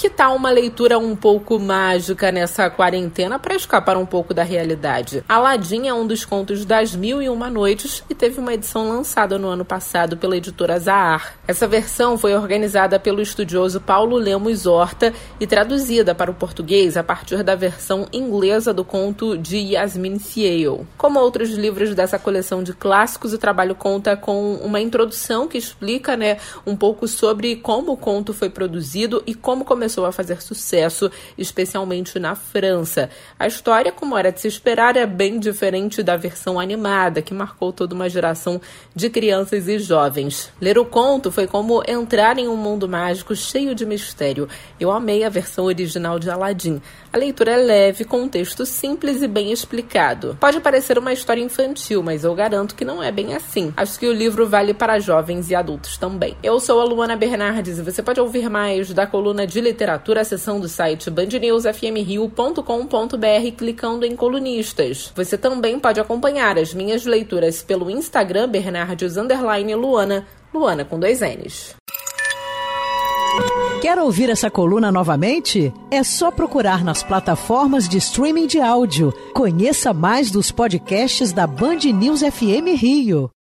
Que tal uma leitura um pouco mágica nessa quarentena para escapar um pouco da realidade? Aladim é um dos contos das Mil e Uma Noites e teve uma edição lançada no ano passado pela editora Zahar. Essa versão foi organizada pelo estudioso Paulo Lemos Horta e traduzida para o português a partir da versão inglesa do conto de Yasmin Ciel. Como outros livros dessa coleção de clássicos, o trabalho conta com uma introdução que explica né, um pouco sobre como o conto foi produzido e como começou começou a fazer sucesso, especialmente na França. A história, como era de se esperar, é bem diferente da versão animada, que marcou toda uma geração de crianças e jovens. Ler o conto foi como entrar em um mundo mágico cheio de mistério. Eu amei a versão original de Aladdin. A leitura é leve, com um texto simples e bem explicado. Pode parecer uma história infantil, mas eu garanto que não é bem assim. Acho que o livro vale para jovens e adultos também. Eu sou a Luana Bernardes e você pode ouvir mais da coluna de literatura literatura, a seção do site bandnewsfmrio.com.br clicando em colunistas. Você também pode acompanhar as minhas leituras pelo Instagram Bernardes Luana, Luana com dois N's. Quer ouvir essa coluna novamente? É só procurar nas plataformas de streaming de áudio. Conheça mais dos podcasts da Band News FM Rio.